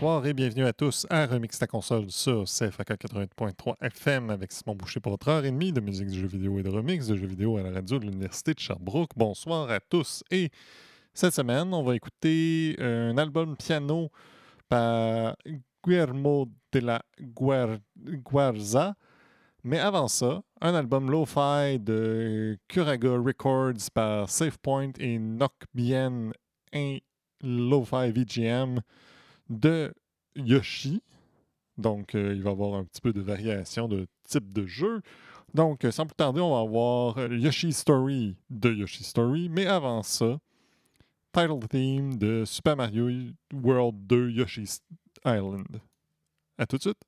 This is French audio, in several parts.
Bonsoir et bienvenue à tous à Remix ta console sur CFAK 80.3 FM avec Simon Boucher pour votre heure et de musique de jeux vidéo et de remix de jeux vidéo à la radio de l'Université de Sherbrooke. Bonsoir à tous et cette semaine, on va écouter un album piano par Guillermo de la Guarza. Mais avant ça, un album lo-fi de Curaga Records par SafePoint et Knock Bien lo-fi VGM de Yoshi. Donc, euh, il va y avoir un petit peu de variation de type de jeu. Donc, euh, sans plus tarder, on va avoir euh, Yoshi Story de Yoshi Story. Mais avant ça, title theme de Super Mario World 2 Yoshi's Island. À tout de suite.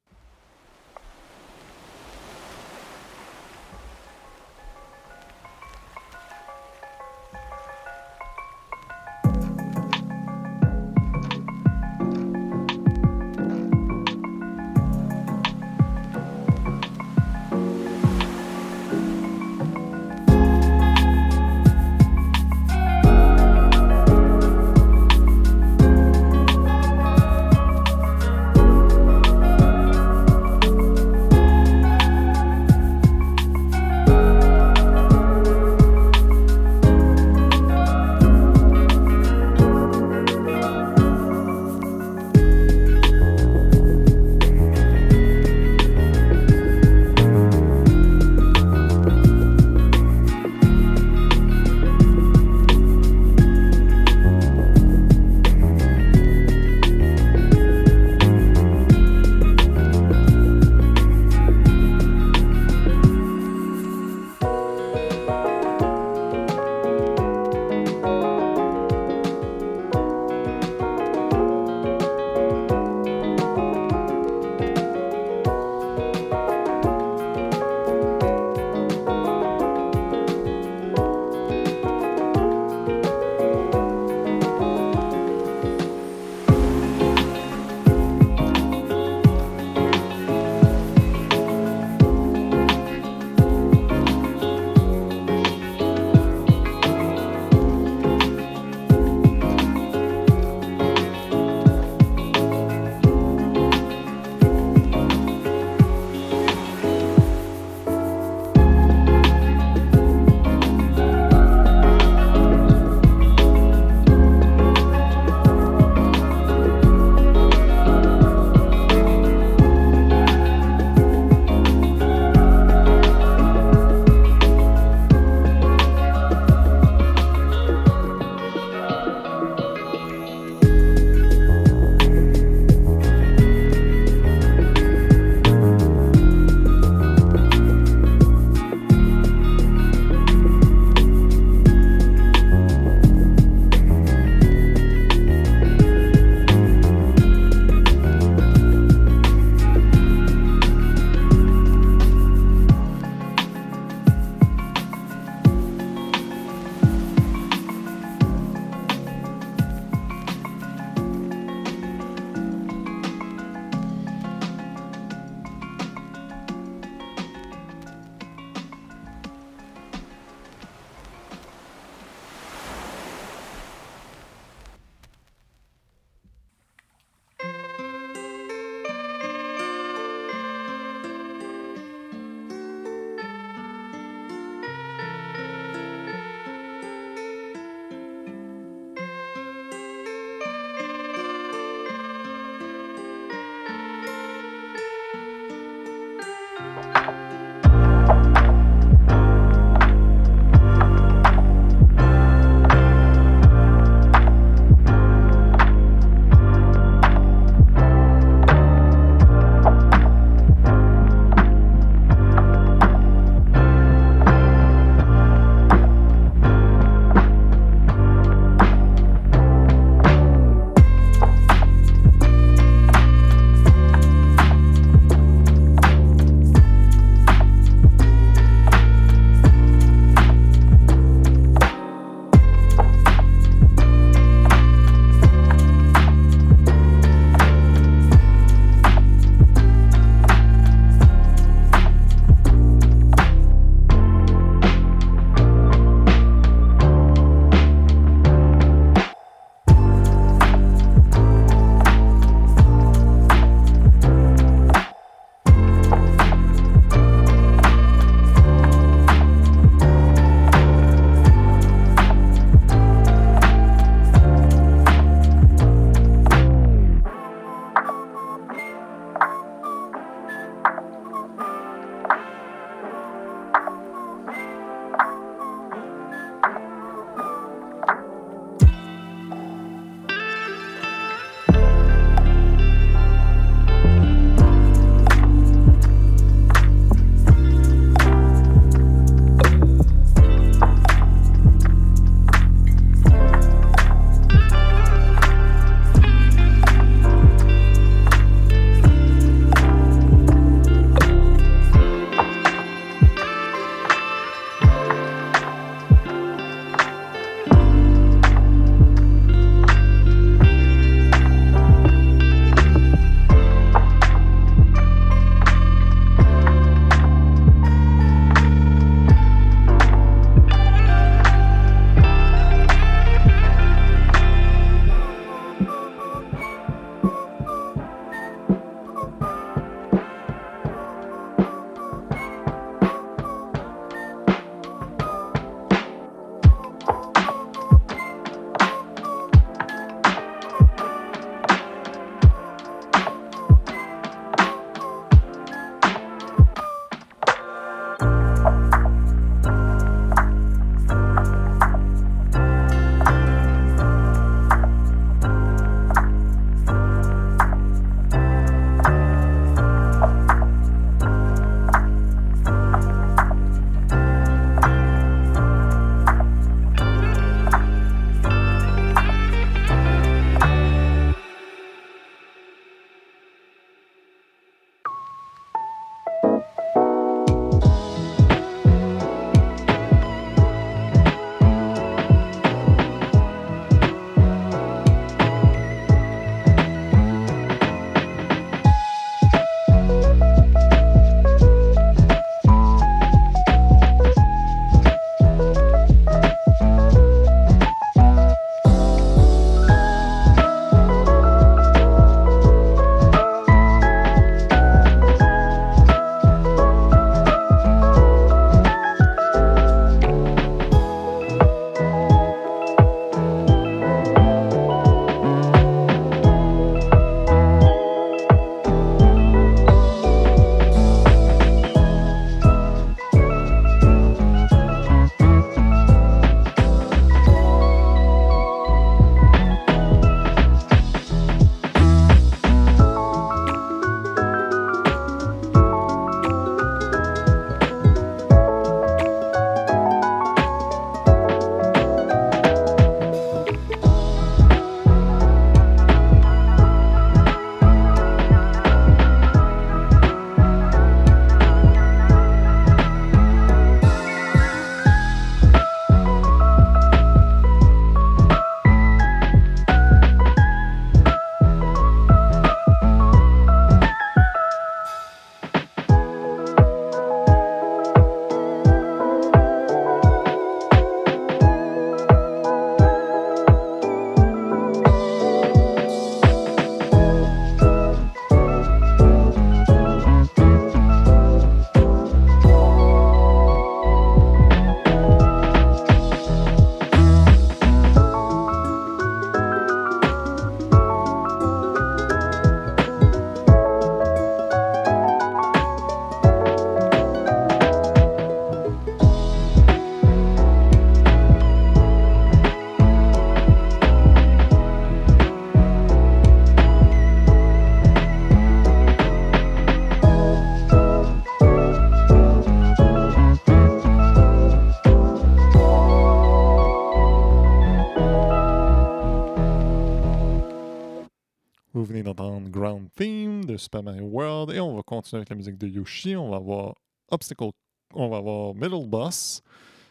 de Super Mario World. Et on va continuer avec la musique de Yoshi. On va avoir Obstacle, on va avoir Middle Boss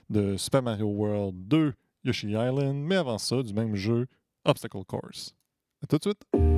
de Super Mario World 2 Yoshi Island. Mais avant ça, du même jeu, Obstacle Course. À tout de suite!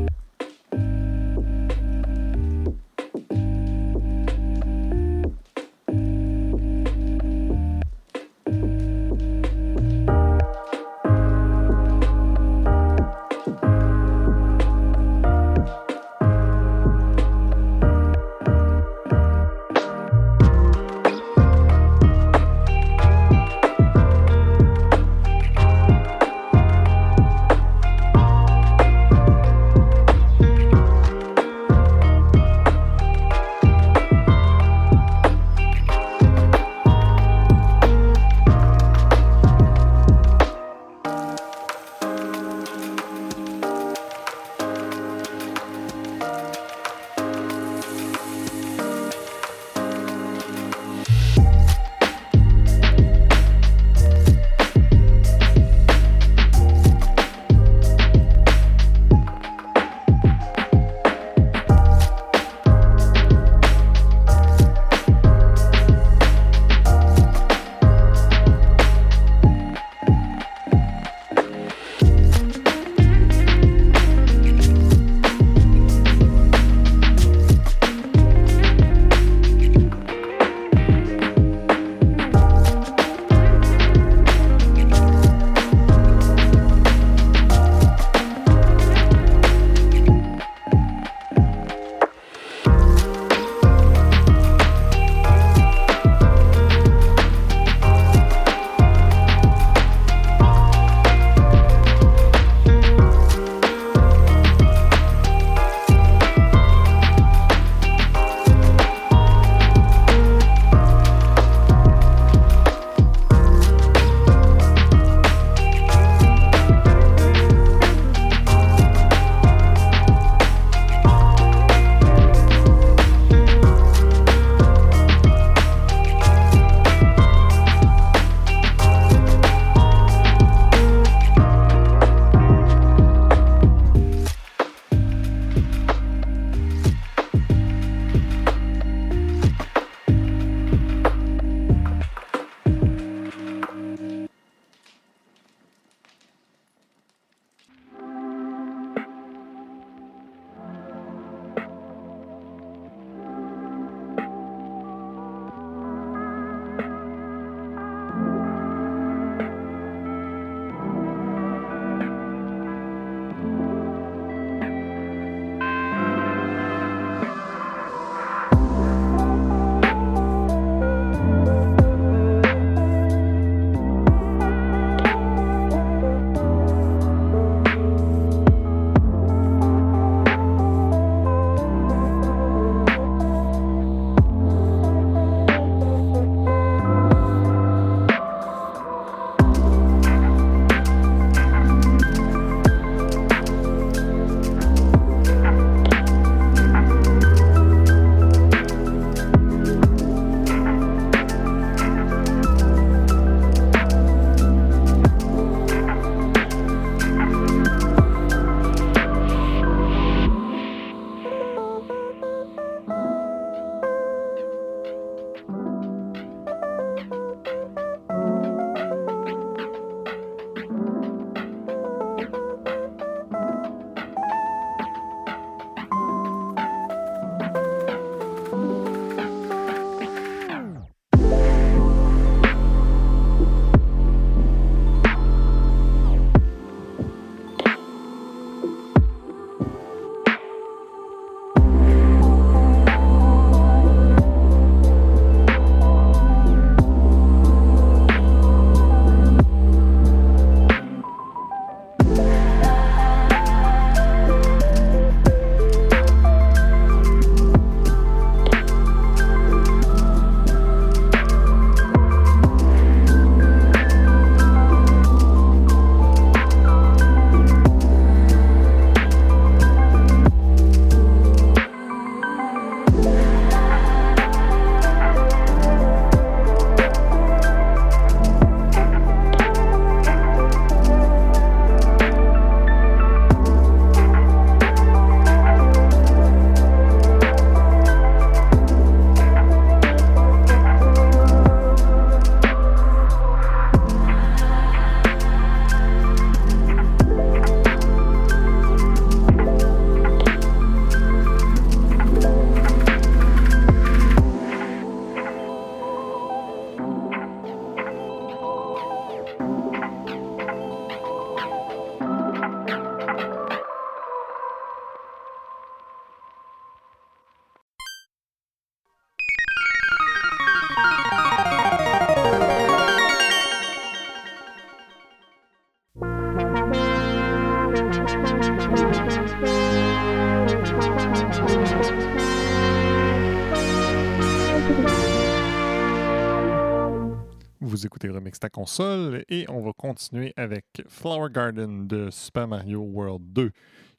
Console et on va continuer avec Flower Garden de Super Mario World 2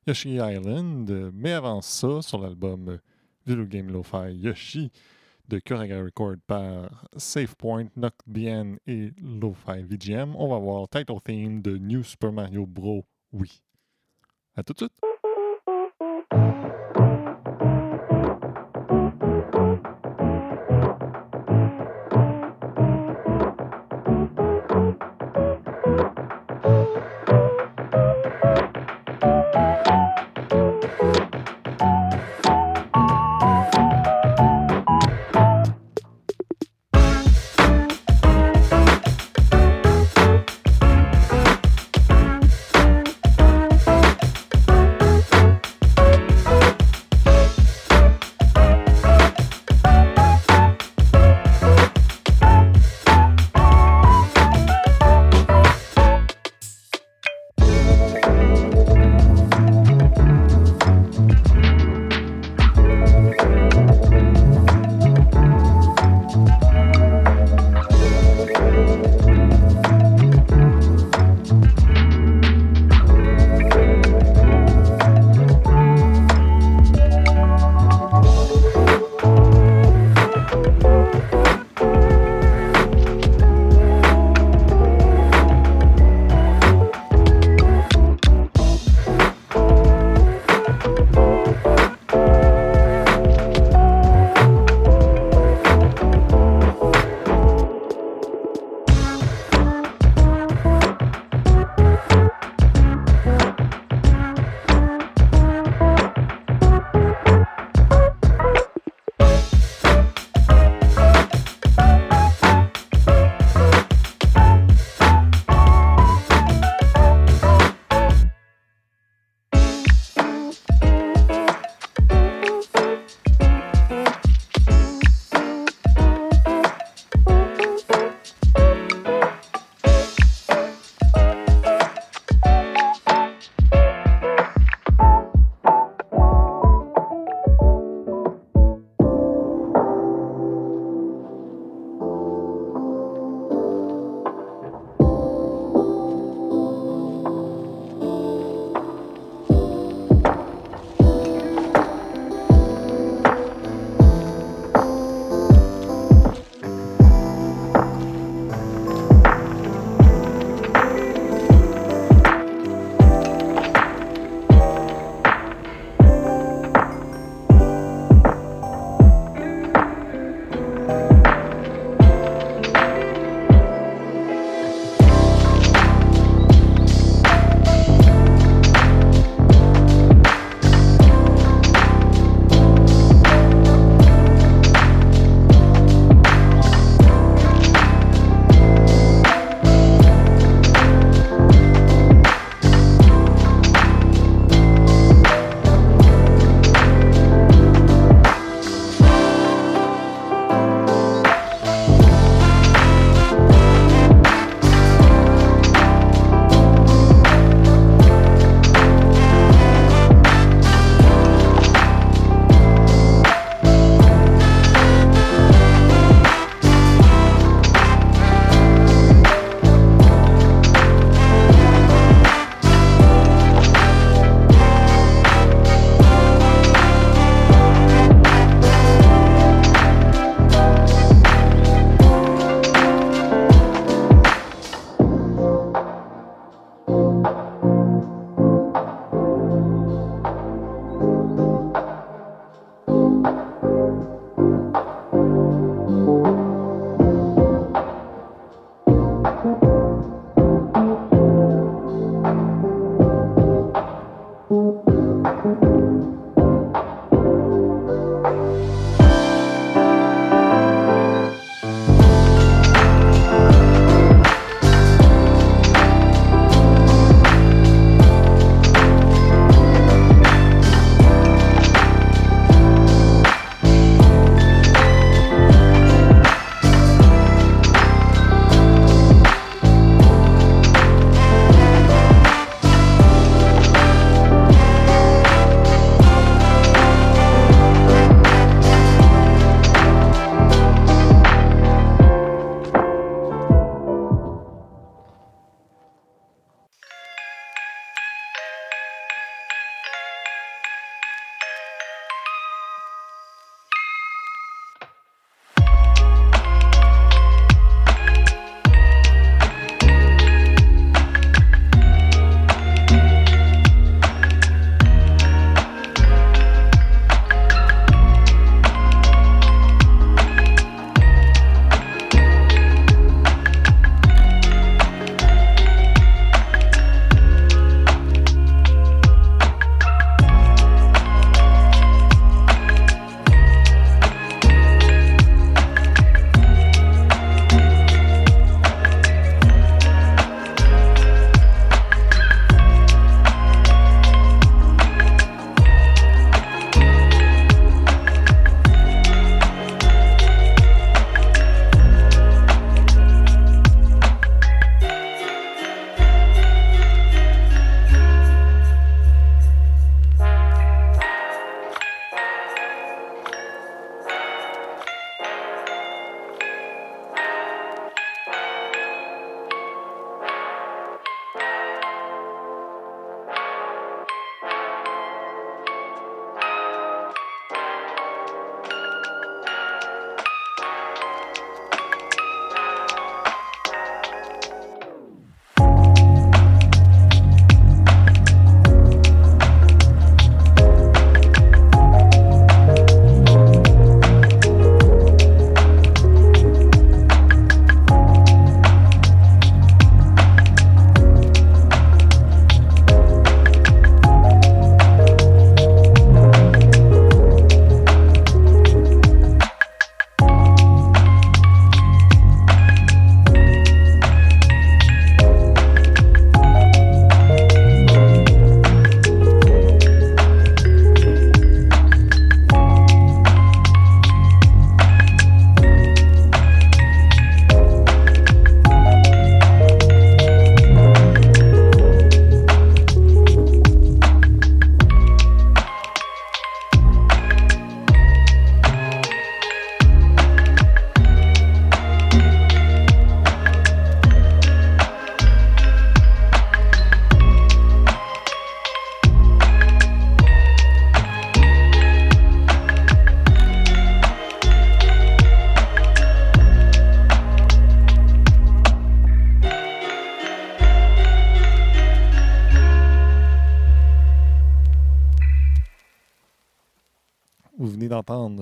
Yoshi Island. Mais avant ça, sur l'album Video Game Lo-Fi Yoshi de Kuraga Record par SafePoint, Bien et Lo-Fi VGM, on va voir Title Theme de New Super Mario Bros. Oui. À tout de suite!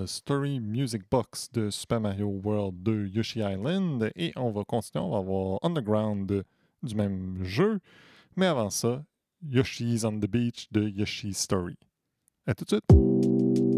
Story Music Box de Super Mario World 2 Yoshi Island et on va continuer, on va avoir Underground du même jeu, mais avant ça, Yoshi's on the Beach de Yoshi's Story. À tout de suite!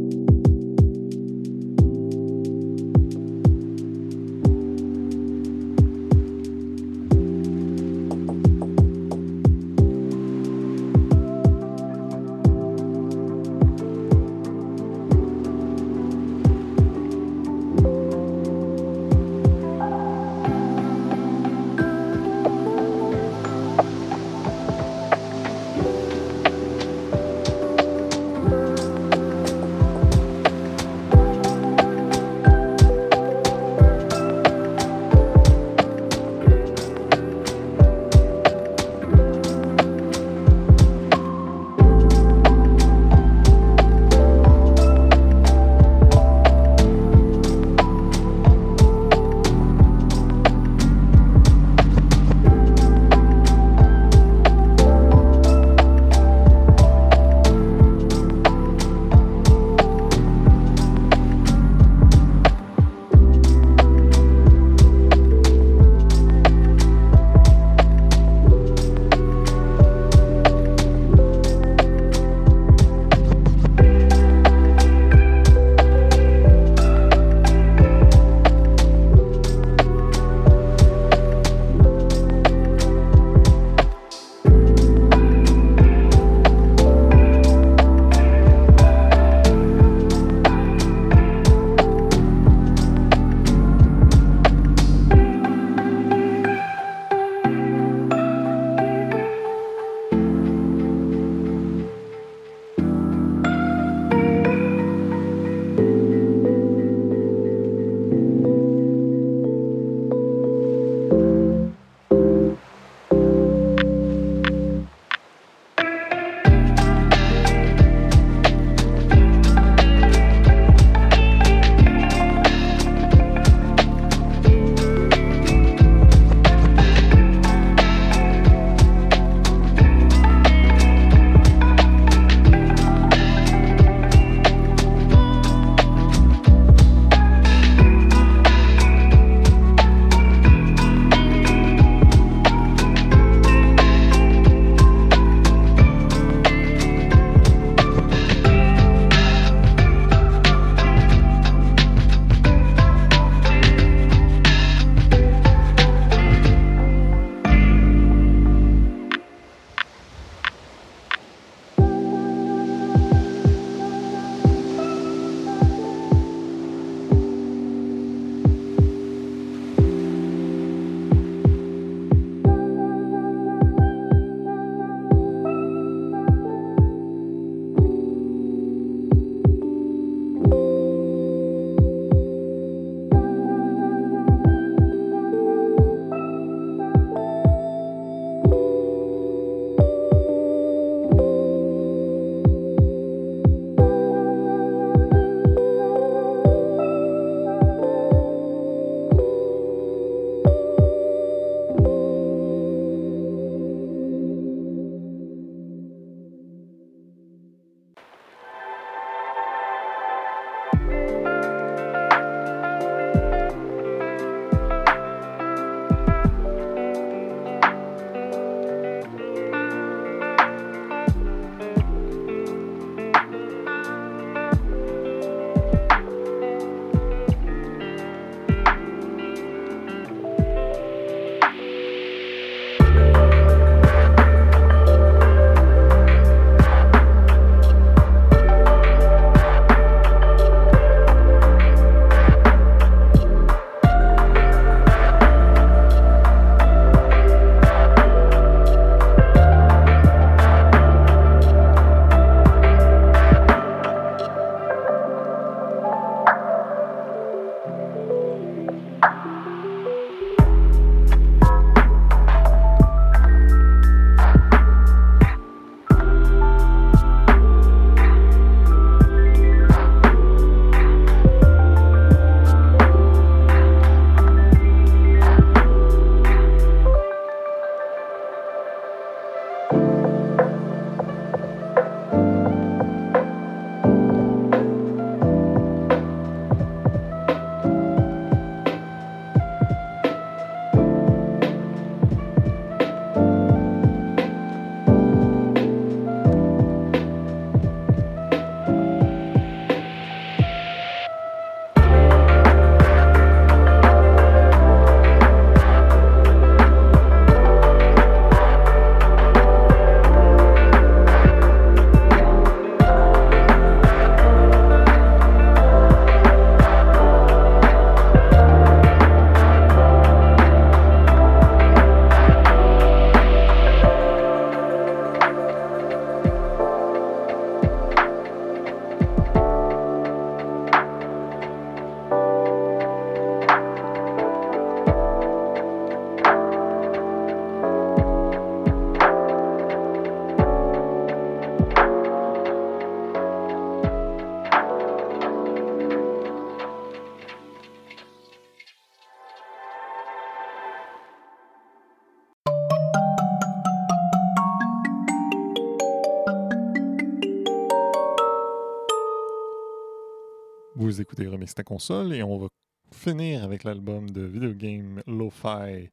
Remix ta console et on va finir avec l'album de videogame Lo-Fi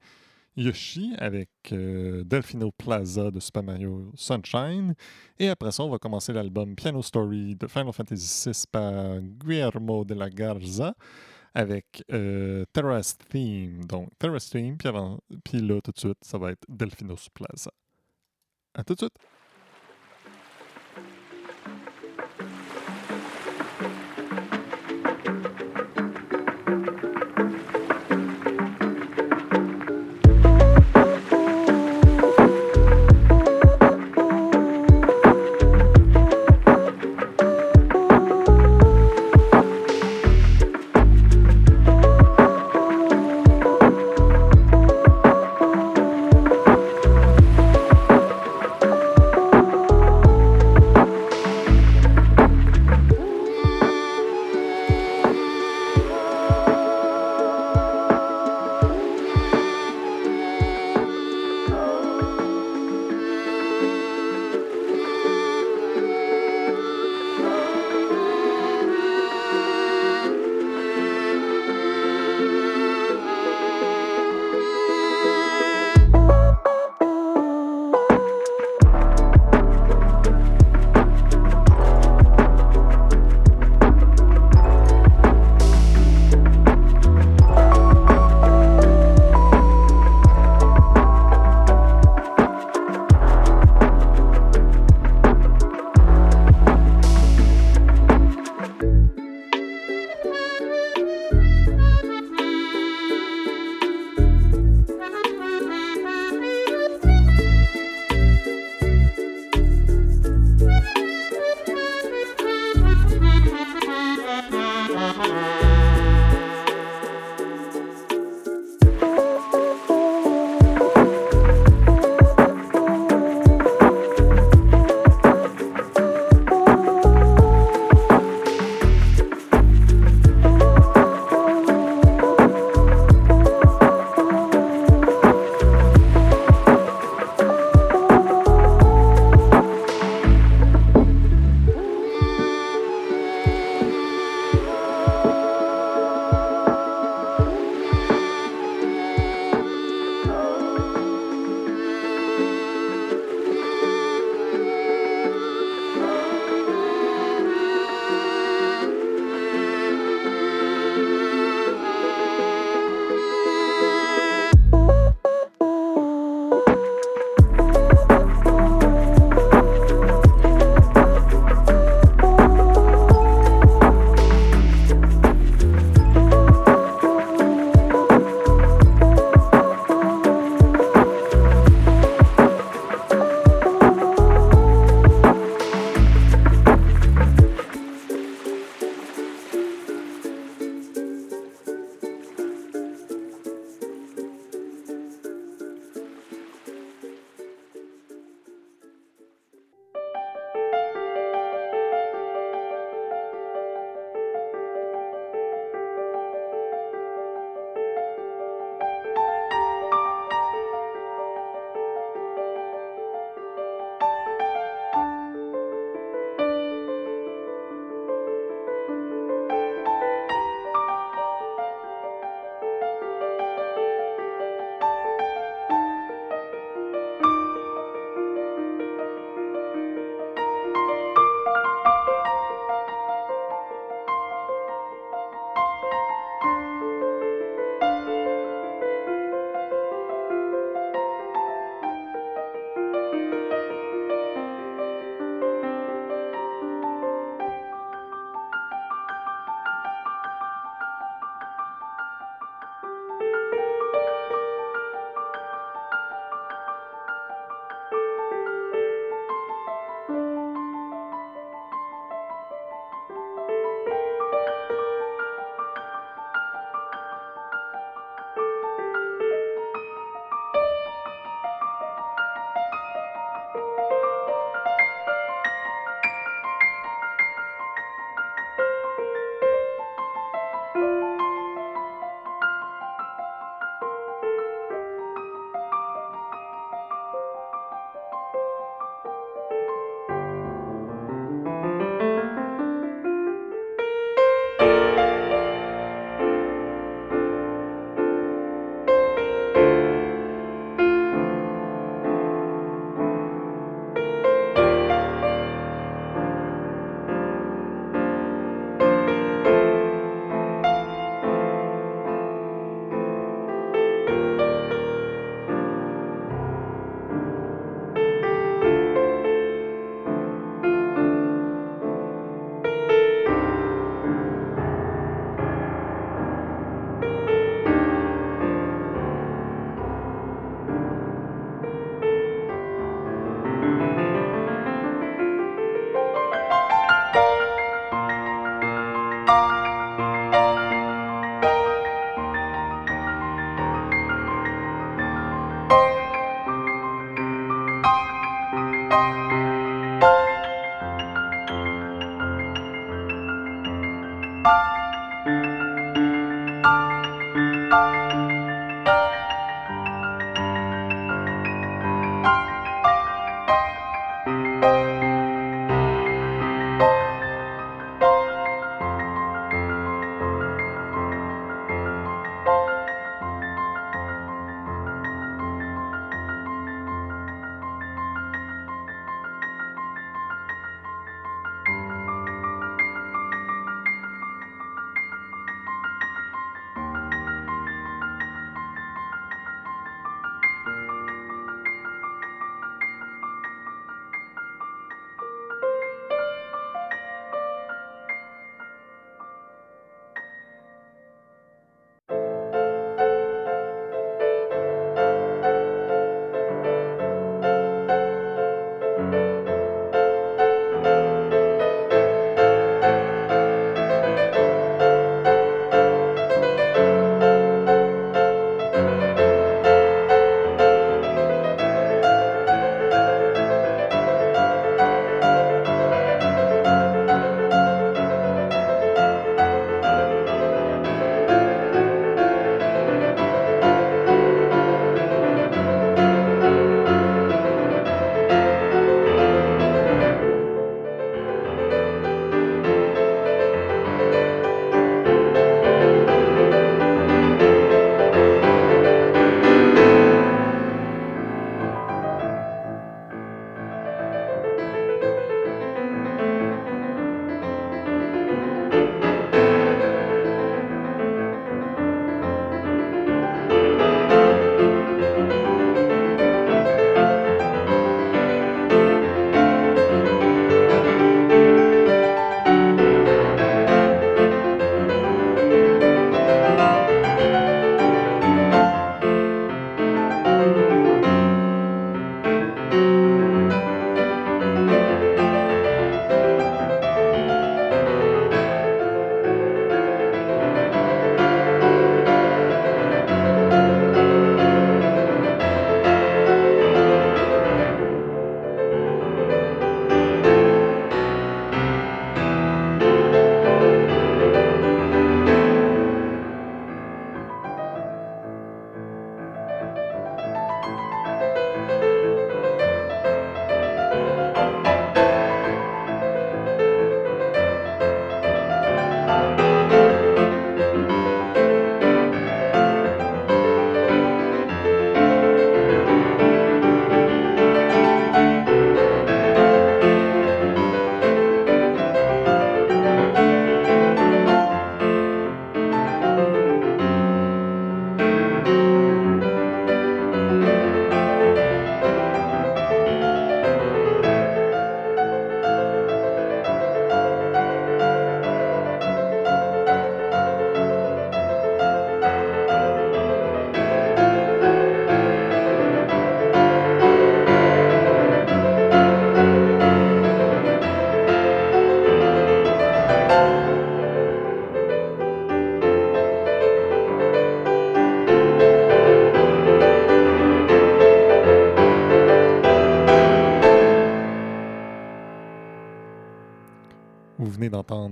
Yoshi avec euh, Delfino Plaza de Super Mario Sunshine. Et après ça, on va commencer l'album Piano Story de Final Fantasy VI par Guillermo de la Garza avec euh, Terrace Theme. Donc, Terrace Theme, puis, avant, puis là, tout de suite, ça va être Delfinos Plaza. À tout de suite!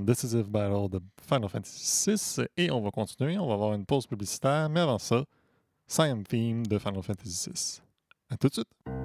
Decisive Battle de Final Fantasy VI et on va continuer. On va avoir une pause publicitaire, mais avant ça, Siam Theme de Final Fantasy VI. À tout de suite!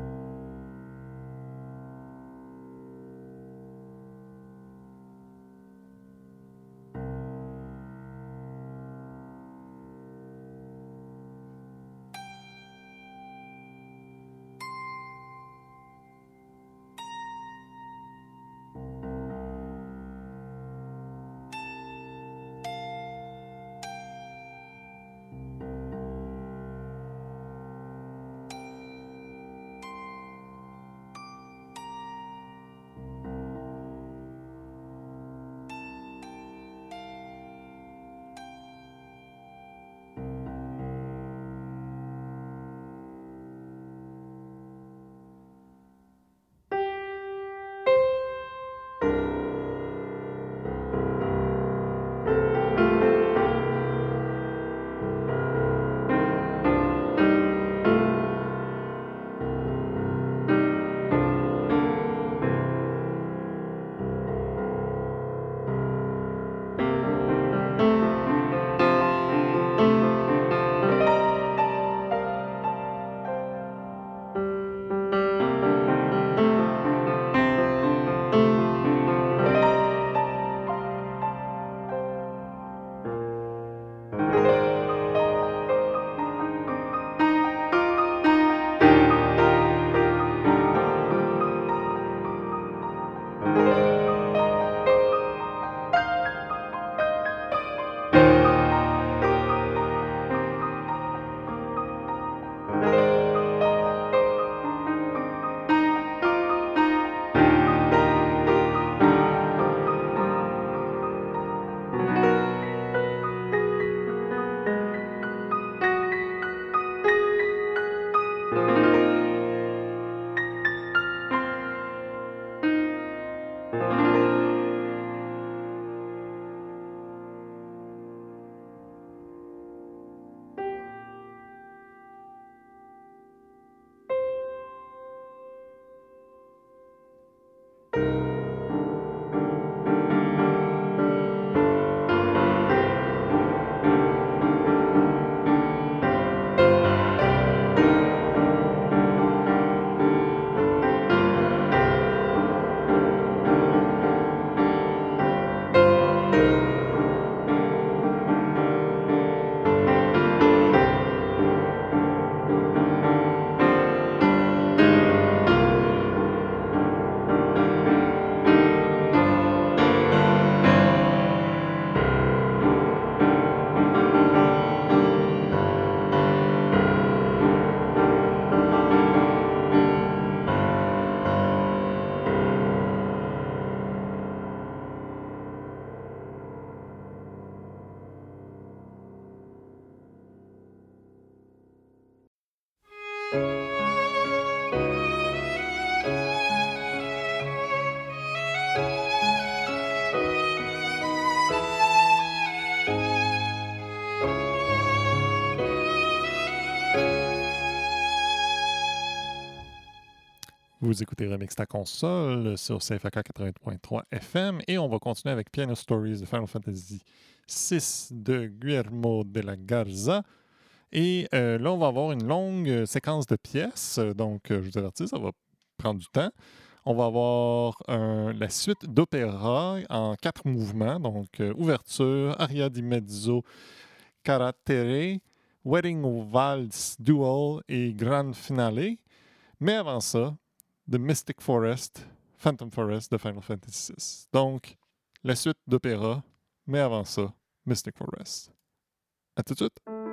Vous écoutez Remix ta console sur CFAK 80.3 FM et on va continuer avec Piano Stories de Final Fantasy VI de Guillermo de la Garza. Et euh, là, on va avoir une longue euh, séquence de pièces. Donc, euh, je vous avertis, ça va prendre du temps. On va avoir la suite d'opéra en quatre mouvements. Donc, ouverture, aria di mezzo, carattere, wedding waltz, duel et grand finale. Mais avant ça, The Mystic Forest, Phantom Forest de Final Fantasy VI. Donc, la suite d'opéra, mais avant ça, Mystic Forest. À tout de suite.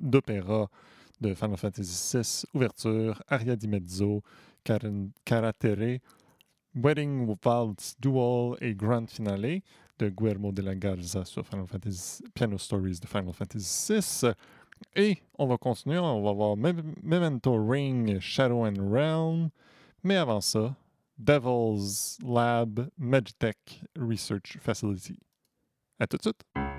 D'opéra de Final Fantasy VI, ouverture, aria di mezzo, Karatere, Wedding Waltz Duel et Grand Finale de Guillermo de la Garza sur Final Fantasy, Piano Stories de Final Fantasy VI. Et on va continuer, on va voir Memento Ring, Shadow and Realm. Mais avant ça, Devil's Lab Magitech Research Facility. À tout de suite!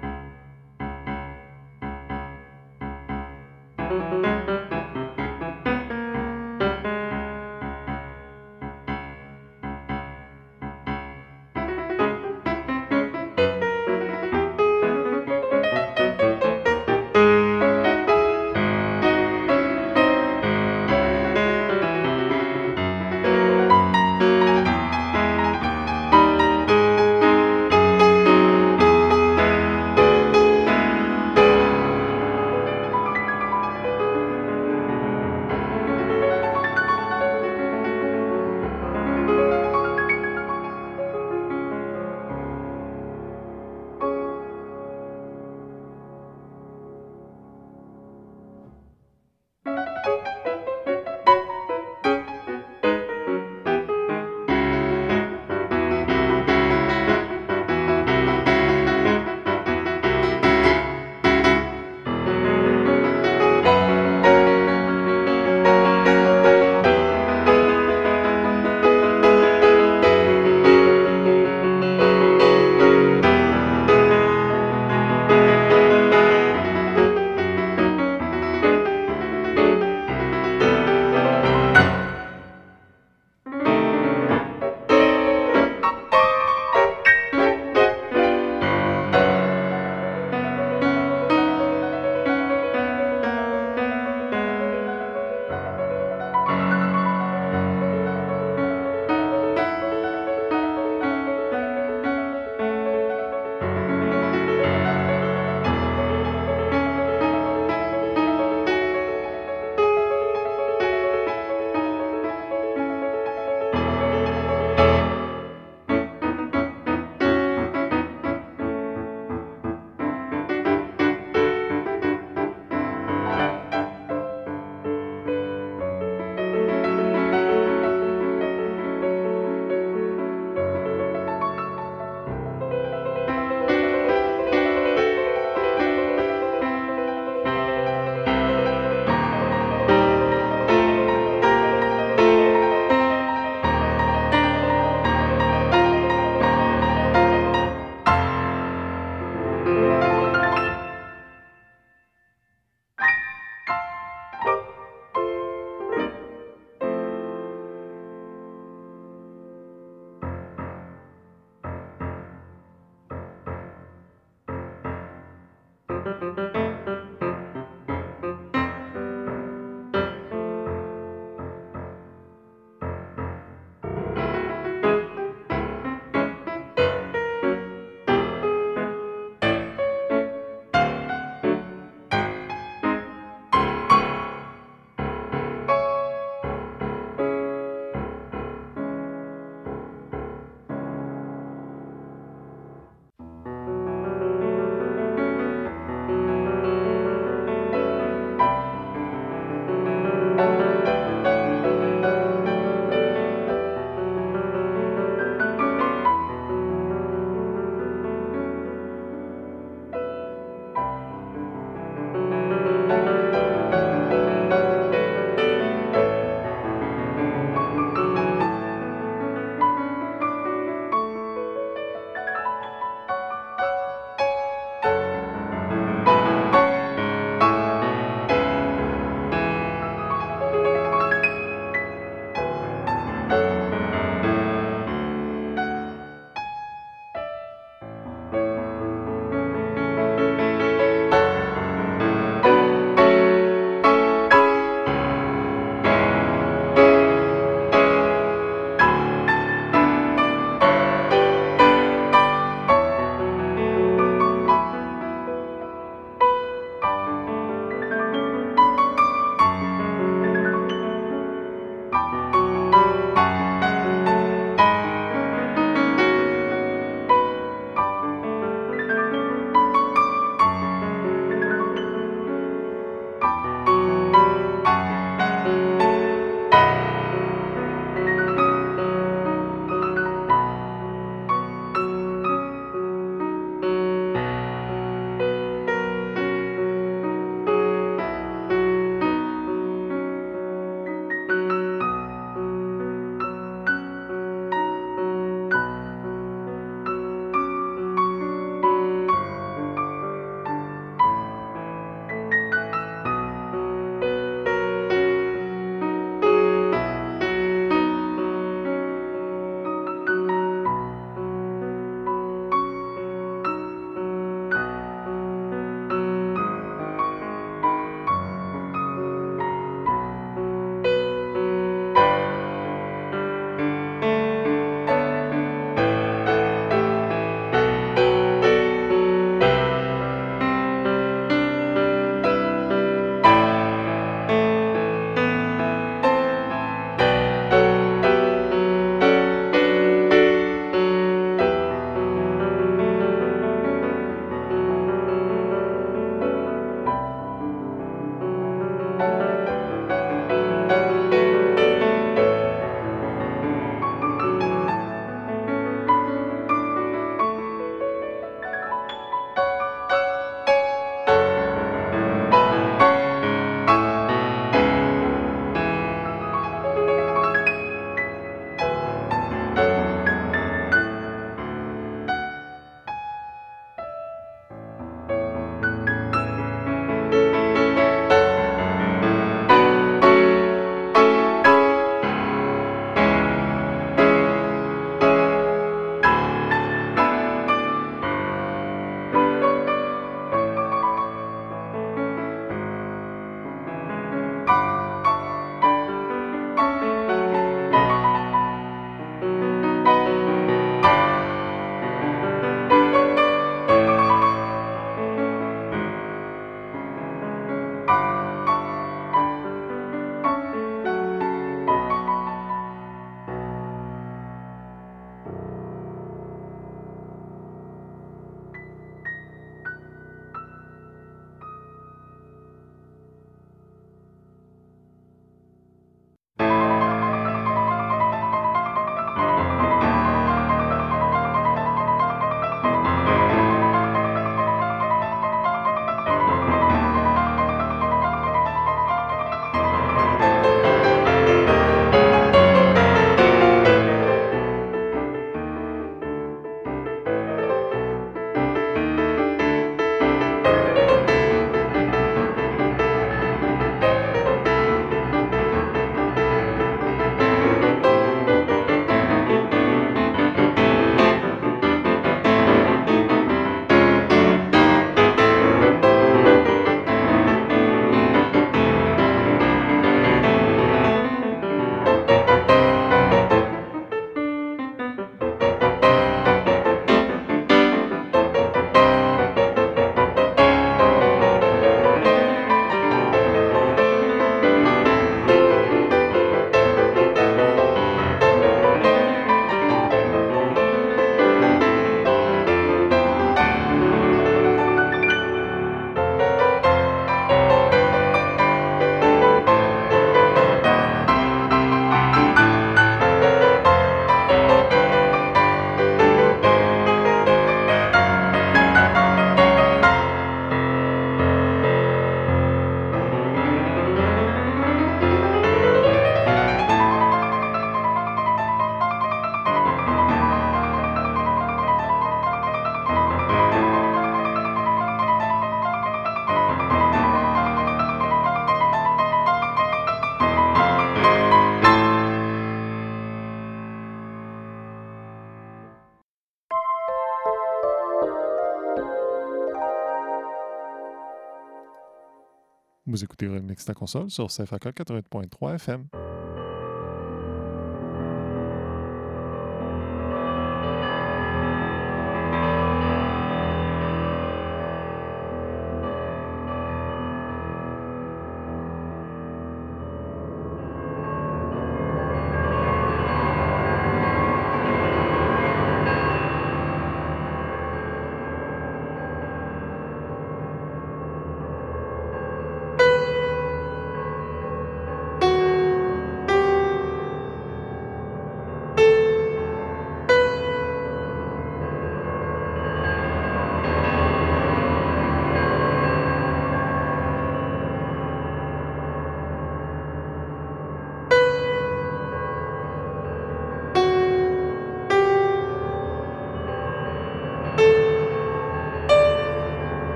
Remix ta console sur CFAK 80.3 FM.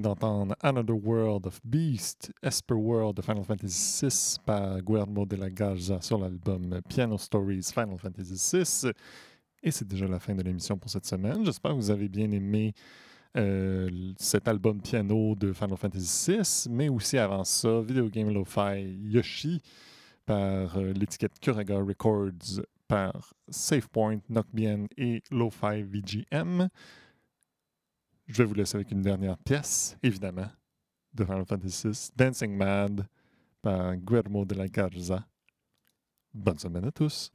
D'entendre Another World of Beast, Esper World de Final Fantasy VI par Guillermo de la Garza sur l'album Piano Stories Final Fantasy VI. Et c'est déjà la fin de l'émission pour cette semaine. J'espère que vous avez bien aimé euh, cet album piano de Final Fantasy VI, mais aussi avant ça, Video Game Lo-Fi Yoshi par euh, l'étiquette Kuraga Records, par SafePoint, Knockbien et Lo-Fi VGM. Je vais vous laisser avec une dernière pièce, évidemment, de Final Fantasy VI, Dancing Mad par Guillermo de la Garza. Bonne semaine à tous!